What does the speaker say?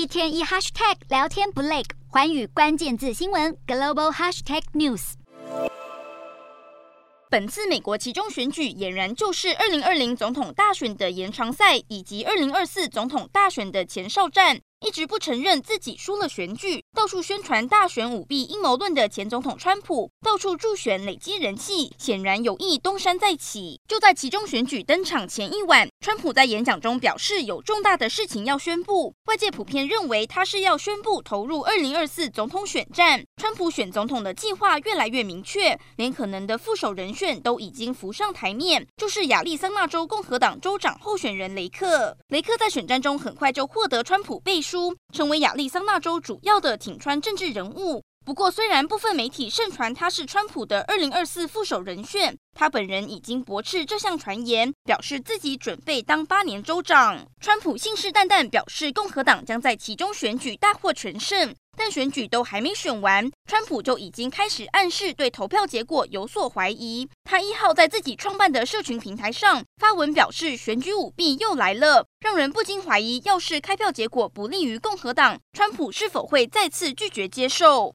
一天一 hashtag 聊天不累，环宇关键字新闻 global hashtag news。本次美国其中选举俨然就是二零二零总统大选的延长赛，以及二零二四总统大选的前哨战。一直不承认自己输了选举，到处宣传大选舞弊阴谋论的前总统川普，到处助选累积人气，显然有意东山再起。就在其中选举登场前一晚，川普在演讲中表示有重大的事情要宣布，外界普遍认为他是要宣布投入二零二四总统选战。川普选总统的计划越来越明确，连可能的副手人选都已经浮上台面，就是亚利桑那州共和党州长候选人雷克。雷克在选战中很快就获得川普背成为亚利桑那州主要的挺川政治人物。不过，虽然部分媒体盛传他是川普的二零二四副手人选，他本人已经驳斥这项传言，表示自己准备当八年州长。川普信誓旦旦表示，共和党将在其中选举大获全胜。但选举都还没选完，川普就已经开始暗示对投票结果有所怀疑。他一号在自己创办的社群平台上发文表示，选举舞弊又来了，让人不禁怀疑，要是开票结果不利于共和党，川普是否会再次拒绝接受？